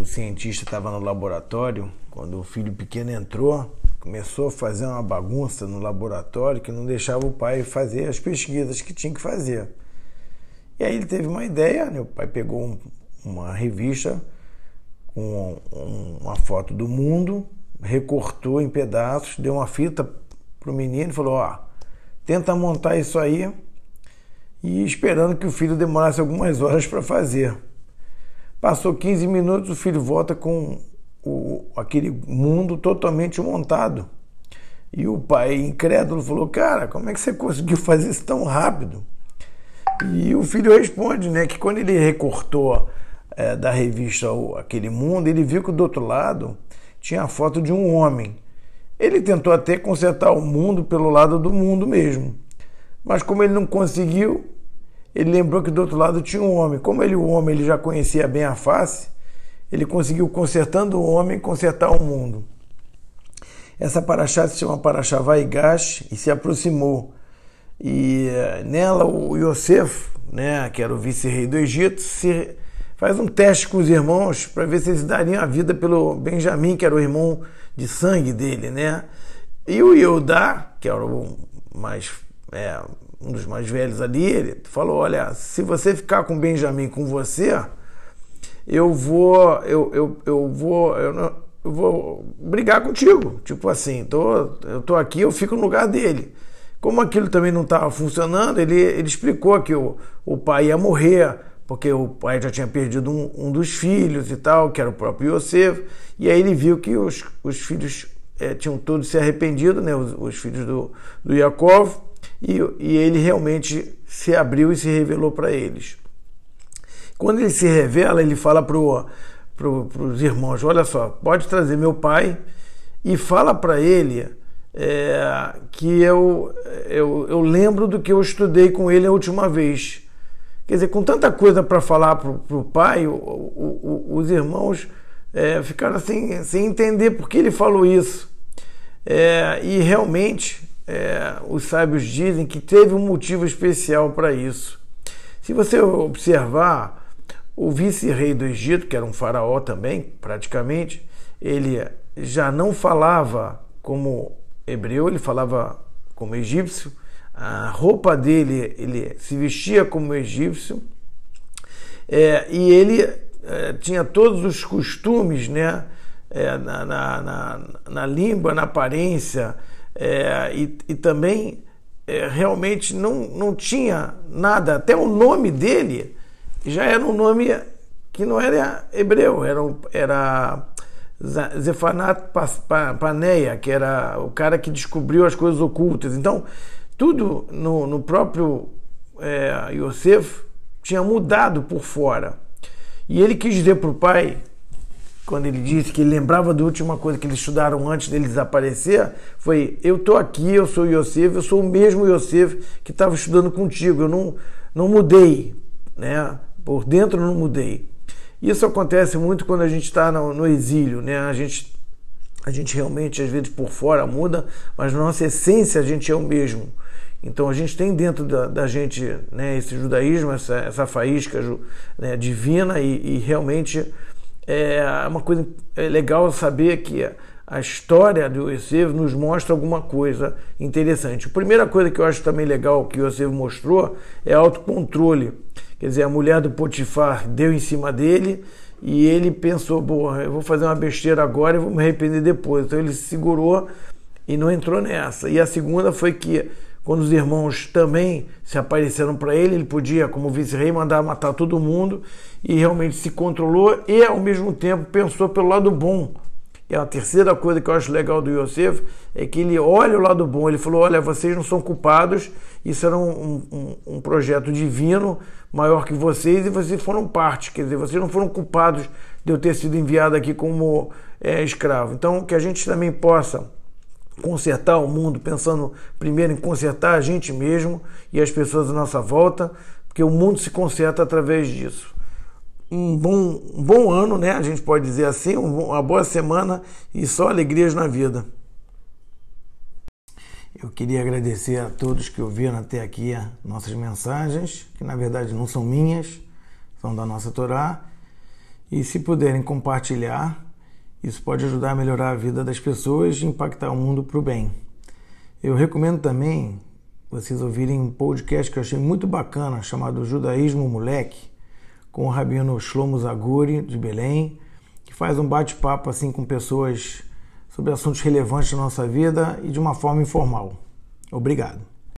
o cientista estava no laboratório, quando o filho pequeno entrou, começou a fazer uma bagunça no laboratório que não deixava o pai fazer as pesquisas que tinha que fazer. E aí ele teve uma ideia, né? o pai pegou um, uma revista com uma foto do mundo, recortou em pedaços, deu uma fita pro menino e falou: ó, tenta montar isso aí e esperando que o filho demorasse algumas horas para fazer. Passou 15 minutos, o filho volta com o, aquele mundo totalmente montado. E o pai, incrédulo, falou: Cara, como é que você conseguiu fazer isso tão rápido? E o filho responde né, que quando ele recortou é, da revista Aquele Mundo, ele viu que do outro lado tinha a foto de um homem. Ele tentou até consertar o mundo pelo lado do mundo mesmo. Mas como ele não conseguiu, ele lembrou que do outro lado tinha um homem. Como ele, o homem, ele já conhecia bem a face, ele conseguiu, consertando o homem, consertar o mundo. Essa paraxá se chama Paraxá Vaigash e se aproximou. E eh, nela o Yosef, né, que era o vice-rei do Egito, se faz um teste com os irmãos para ver se eles dariam a vida pelo Benjamim, que era o irmão de sangue dele, né? E o Yehudá, que era o mais é, um dos mais velhos ali, ele falou: Olha, se você ficar com Benjamin com você, eu vou, eu, eu, eu vou, eu, não, eu vou brigar contigo. Tipo assim, tô, eu tô aqui, eu fico no lugar dele. Como aquilo também não estava funcionando, ele, ele explicou que o, o pai ia morrer, porque o pai já tinha perdido um, um dos filhos e tal, que era o próprio Yosef, e aí ele viu que os, os filhos é, tinham todos se arrependido, né, os, os filhos do, do Yaakov, e, e ele realmente se abriu e se revelou para eles. Quando ele se revela, ele fala para pro, os irmãos: Olha só, pode trazer meu pai e fala para ele é, que eu, eu, eu lembro do que eu estudei com ele a última vez. Quer dizer, com tanta coisa para falar para o pai, os irmãos é, ficaram assim, sem entender por que ele falou isso. É, e realmente é, os sábios dizem que teve um motivo especial para isso. Se você observar, o vice-rei do Egito, que era um faraó também, praticamente, ele já não falava como hebreu, ele falava como egípcio. A roupa dele, ele se vestia como egípcio. É, e ele é, tinha todos os costumes, né? É, na, na, na, na língua, na aparência, é, e, e, também é, realmente não, não tinha nada, até o nome dele já era um nome que não era hebreu, era, era Zefanat Paneia, que era o cara que descobriu as coisas ocultas. Então, tudo no, no próprio é, Yosef tinha mudado por fora. E ele quis dizer para o pai quando ele disse que ele lembrava da última coisa que eles estudaram antes dele desaparecer, foi: Eu estou aqui, eu sou Yosef, eu sou o mesmo Yosef que estava estudando contigo, eu não, não mudei, né? por dentro não mudei. Isso acontece muito quando a gente está no, no, exílio, né? a, gente, a gente realmente, às vezes, por fora muda, mas na nossa essência a gente é o mesmo. Então a gente tem dentro da, da gente né, esse judaísmo, essa, essa faísca né, divina e, e realmente é uma coisa é legal saber que a história do Yosef nos mostra alguma coisa interessante. A primeira coisa que eu acho também legal que o Yosef mostrou é autocontrole. Quer dizer, a mulher do Potifar deu em cima dele e ele pensou, porra, eu vou fazer uma besteira agora e vou me arrepender depois. Então ele se segurou e não entrou nessa. E a segunda foi que quando os irmãos também se apareceram para ele, ele podia, como vice-rei, mandar matar todo mundo e realmente se controlou e, ao mesmo tempo, pensou pelo lado bom. E a terceira coisa que eu acho legal do Yosef é que ele olha o lado bom. Ele falou: Olha, vocês não são culpados, isso era um, um, um projeto divino maior que vocês e vocês foram parte. Quer dizer, vocês não foram culpados de eu ter sido enviado aqui como é, escravo. Então, que a gente também possa consertar o mundo, pensando primeiro em consertar a gente mesmo e as pessoas à nossa volta, porque o mundo se conserta através disso. Um bom, um bom ano, né? A gente pode dizer assim, uma boa semana e só alegrias na vida. Eu queria agradecer a todos que ouviram até aqui nossas mensagens, que na verdade não são minhas, são da nossa Torá. E se puderem compartilhar, isso pode ajudar a melhorar a vida das pessoas e impactar o mundo para o bem. Eu recomendo também vocês ouvirem um podcast que eu achei muito bacana, chamado Judaísmo Moleque, com o rabino Shlomo Zaguri, de Belém, que faz um bate-papo assim com pessoas sobre assuntos relevantes da nossa vida e de uma forma informal. Obrigado.